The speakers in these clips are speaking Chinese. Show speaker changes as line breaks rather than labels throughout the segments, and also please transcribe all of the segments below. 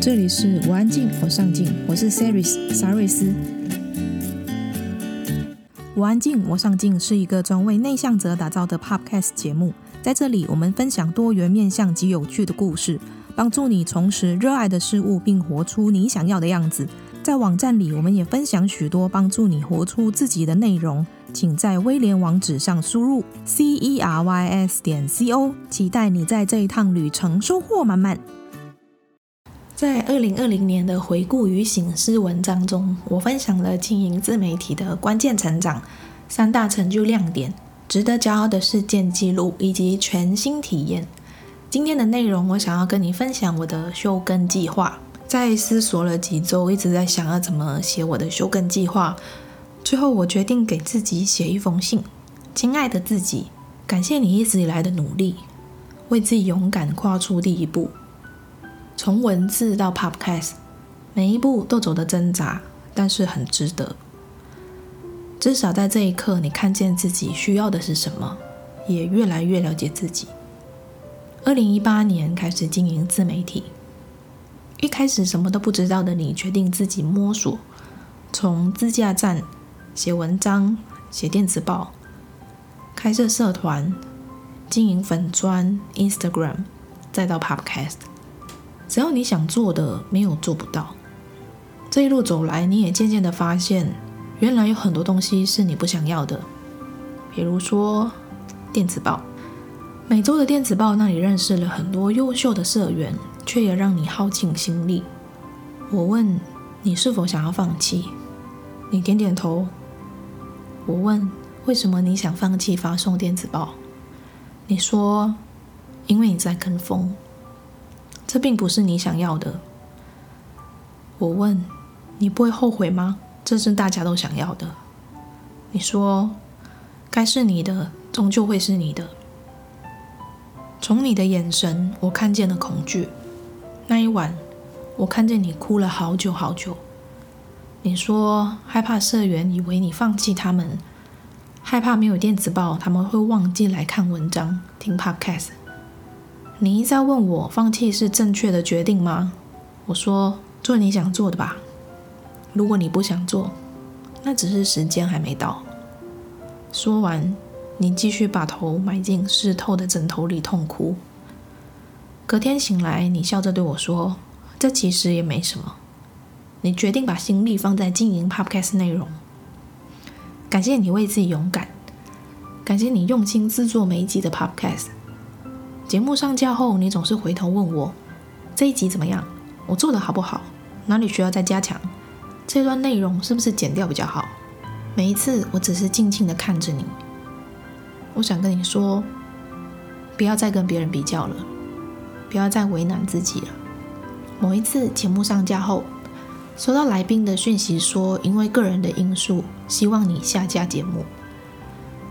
这里是我安静，我上进，我是 Saris 沙瑞斯。我安静，我上进是一个专为内向者打造的 Podcast 节目，在这里我们分享多元面向及有趣的故事，帮助你重拾热爱的事物，并活出你想要的样子。在网站里，我们也分享许多帮助你活出自己的内容，请在威廉网址上输入 c e r y s 点 c o，期待你在这一趟旅程收获满满。在二零二零年的回顾与醒思文章中，我分享了经营自媒体的关键成长、三大成就亮点、值得骄傲的事件记录以及全新体验。今天的内容，我想要跟你分享我的休更计划。在思索了几周，一直在想要怎么写我的休更计划。最后，我决定给自己写一封信：亲爱的自己，感谢你一直以来的努力，为自己勇敢跨出第一步。从文字到 Podcast，每一步都走得挣扎，但是很值得。至少在这一刻，你看见自己需要的是什么，也越来越了解自己。二零一八年开始经营自媒体。一开始什么都不知道的你，决定自己摸索，从自驾站、写文章、写电子报、开设社团、经营粉砖、Instagram，再到 Podcast。只要你想做的，没有做不到。这一路走来，你也渐渐的发现，原来有很多东西是你不想要的。比如说电子报，每周的电子报，那里认识了很多优秀的社员。却也让你耗尽心力。我问你是否想要放弃？你点点头。我问为什么你想放弃发送电子报？你说因为你在跟风。这并不是你想要的。我问你不会后悔吗？这是大家都想要的。你说该是你的，终究会是你的。从你的眼神，我看见了恐惧。那一晚，我看见你哭了好久好久。你说害怕社员以为你放弃他们，害怕没有电子报他们会忘记来看文章、听 Podcast。你一再问我放弃是正确的决定吗？我说做你想做的吧。如果你不想做，那只是时间还没到。说完，你继续把头埋进湿透的枕头里痛哭。隔天醒来，你笑着对我说：“这其实也没什么。”你决定把心力放在经营 Podcast 内容。感谢你为自己勇敢，感谢你用心制作每一集的 Podcast。节目上架后，你总是回头问我：“这一集怎么样？我做的好不好？哪里需要再加强？这段内容是不是剪掉比较好？”每一次，我只是静静的看着你。我想跟你说，不要再跟别人比较了。不要再为难自己了。某一次节目上架后，收到来宾的讯息说，因为个人的因素，希望你下架节目。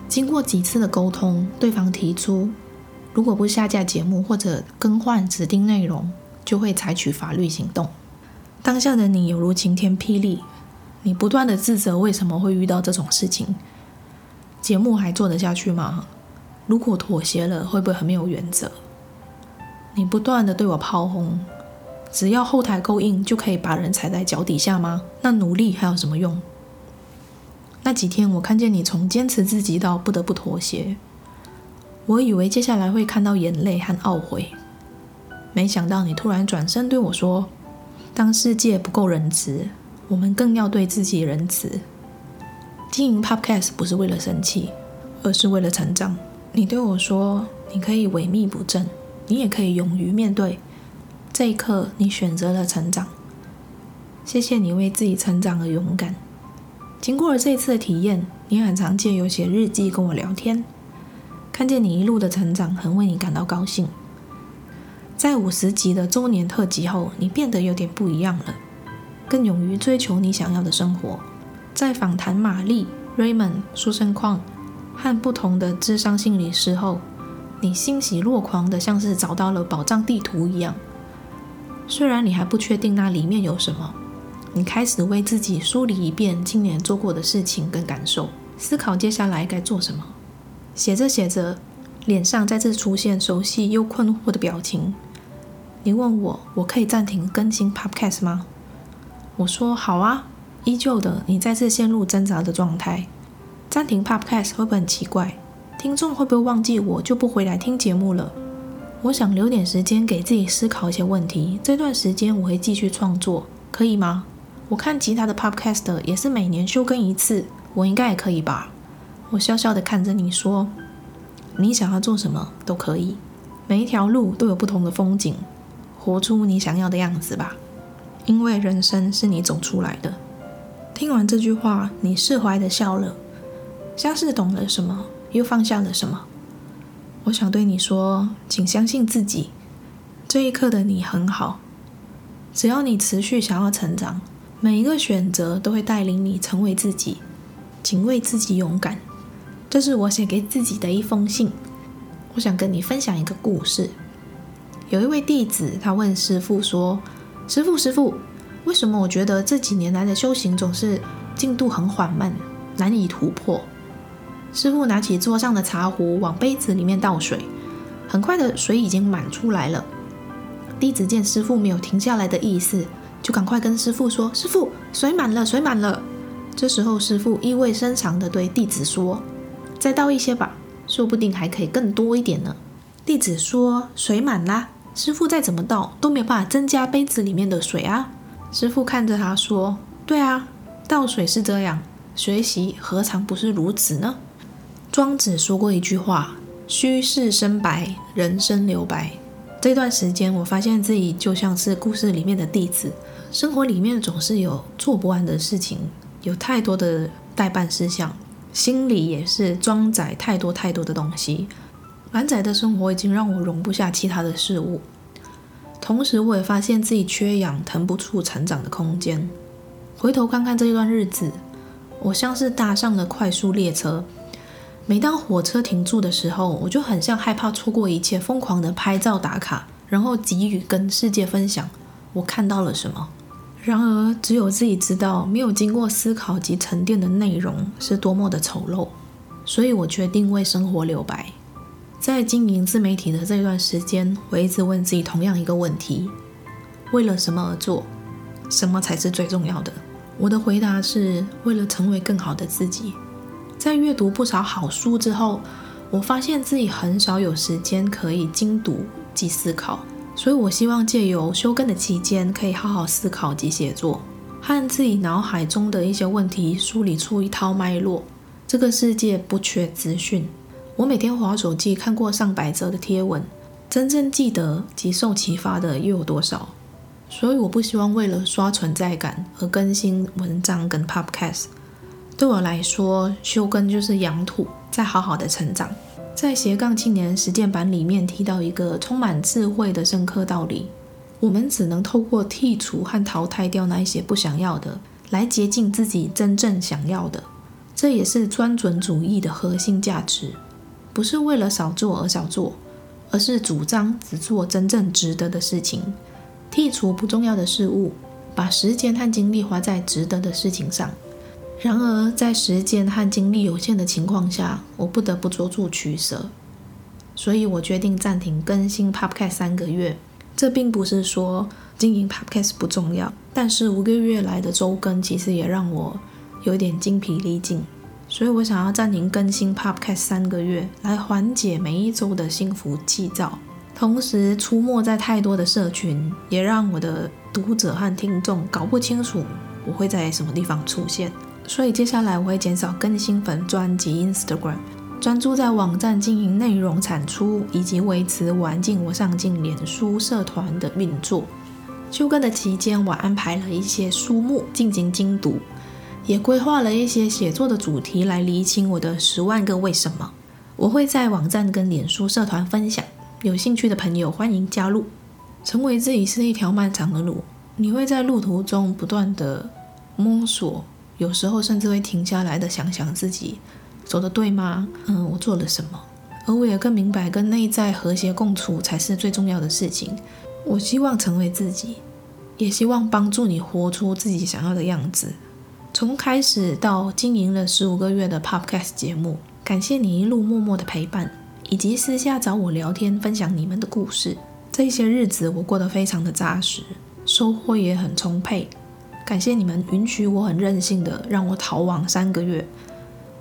经过几次的沟通，对方提出，如果不下架节目或者更换指定内容，就会采取法律行动。当下的你犹如晴天霹雳，你不断的自责为什么会遇到这种事情，节目还做得下去吗？如果妥协了，会不会很没有原则？你不断的对我炮轰，只要后台够硬就可以把人踩在脚底下吗？那努力还有什么用？那几天我看见你从坚持自己到不得不妥协，我以为接下来会看到眼泪和懊悔，没想到你突然转身对我说：“当世界不够仁慈，我们更要对自己仁慈。经营 Podcast 不是为了生气，而是为了成长。”你对我说：“你可以萎靡不振。”你也可以勇于面对，这一刻你选择了成长。谢谢你为自己成长而勇敢。经过了这次的体验，你很常借由写日记跟我聊天，看见你一路的成长，很为你感到高兴。在五十集的周年特辑后，你变得有点不一样了，更勇于追求你想要的生活。在访谈玛丽、Raymond、苏生矿和不同的智商心理师后。你欣喜若狂的，像是找到了宝藏地图一样。虽然你还不确定那里面有什么，你开始为自己梳理一遍今年做过的事情跟感受，思考接下来该做什么。写着写着，脸上再次出现熟悉又困惑的表情。你问我，我可以暂停更新 Podcast 吗？我说好啊。依旧的，你再次陷入挣扎的状态。暂停 Podcast 会不会很奇怪？听众会不会忘记我就不回来听节目了？我想留点时间给自己思考一些问题。这段时间我会继续创作，可以吗？我看其他的 Podcast 也是每年休更一次，我应该也可以吧？我笑笑的看着你说：“你想要做什么都可以，每一条路都有不同的风景，活出你想要的样子吧。因为人生是你走出来的。”听完这句话，你释怀的笑了，像是懂了什么，又放下了什么。我想对你说，请相信自己，这一刻的你很好。只要你持续想要成长，每一个选择都会带领你成为自己。请为自己勇敢。这是我写给自己的一封信。我想跟你分享一个故事。有一位弟子，他问师傅说：“师傅，师傅，为什么我觉得这几年来的修行总是进度很缓慢，难以突破？”师傅拿起桌上的茶壶，往杯子里面倒水，很快的水已经满出来了。弟子见师傅没有停下来的意思，就赶快跟师傅说：“师傅，水满了，水满了。”这时候，师傅意味深长的对弟子说：“再倒一些吧，说不定还可以更多一点呢。”弟子说：“水满啦，师傅再怎么倒都没有办法增加杯子里面的水啊。”师傅看着他说：“对啊，倒水是这样，学习何尝不是如此呢？”庄子说过一句话：“虚室生白，人生留白。”这段时间，我发现自己就像是故事里面的弟子，生活里面总是有做不完的事情，有太多的待办事项，心里也是装载太多太多的东西。满载的生活已经让我容不下其他的事物，同时我也发现自己缺氧，腾不出成长的空间。回头看看这一段日子，我像是搭上了快速列车。每当火车停住的时候，我就很像害怕错过一切，疯狂的拍照打卡，然后急于跟世界分享我看到了什么。然而，只有自己知道，没有经过思考及沉淀的内容是多么的丑陋。所以我决定为生活留白。在经营自媒体的这段时间，我一直问自己同样一个问题：为了什么而做？什么才是最重要的？我的回答是为了成为更好的自己。在阅读不少好书之后，我发现自己很少有时间可以精读及思考，所以我希望借由休更的期间，可以好好思考及写作，和自己脑海中的一些问题梳理出一套脉络。这个世界不缺资讯，我每天滑手机看过上百则的贴文，真正记得及受启发的又有多少？所以我不希望为了刷存在感而更新文章跟 Podcast。对我来说，休更就是养土，再好好的成长。在斜杠青年实践版里面提到一个充满智慧的深刻道理：我们只能透过剔除和淘汰掉那一些不想要的，来接近自己真正想要的。这也是专准主义的核心价值，不是为了少做而少做，而是主张只做真正值得的事情，剔除不重要的事物，把时间和精力花在值得的事情上。然而，在时间和精力有限的情况下，我不得不做出取舍，所以我决定暂停更新 Podcast 三个月。这并不是说经营 Podcast 不重要，但是五个月来的周更其实也让我有点精疲力尽，所以我想要暂停更新 Podcast 三个月，来缓解每一周的心浮气躁。同时，出没在太多的社群，也让我的读者和听众搞不清楚我会在什么地方出现。所以接下来我会减少更新粉专及 Instagram，专注在网站经营内容产出以及维持玩进我上进脸书社团的运作。休更的期间，我安排了一些书目进行精读，也规划了一些写作的主题来厘清我的十万个为什么。我会在网站跟脸书社团分享，有兴趣的朋友欢迎加入。成为自己是一条漫长的路，你会在路途中不断的摸索。有时候甚至会停下来的想想自己走得对吗？嗯，我做了什么？而我也更明白，跟内在和谐共处才是最重要的事情。我希望成为自己，也希望帮助你活出自己想要的样子。从开始到经营了十五个月的 Podcast 节目，感谢你一路默默的陪伴，以及私下找我聊天分享你们的故事。这些日子我过得非常的扎实，收获也很充沛。感谢你们允许我很任性的让我逃亡三个月。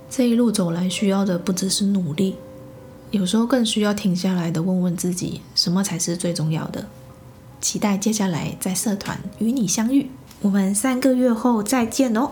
这一路走来，需要的不只是努力，有时候更需要停下来的问问自己，什么才是最重要的。期待接下来在社团与你相遇，我们三个月后再见哦。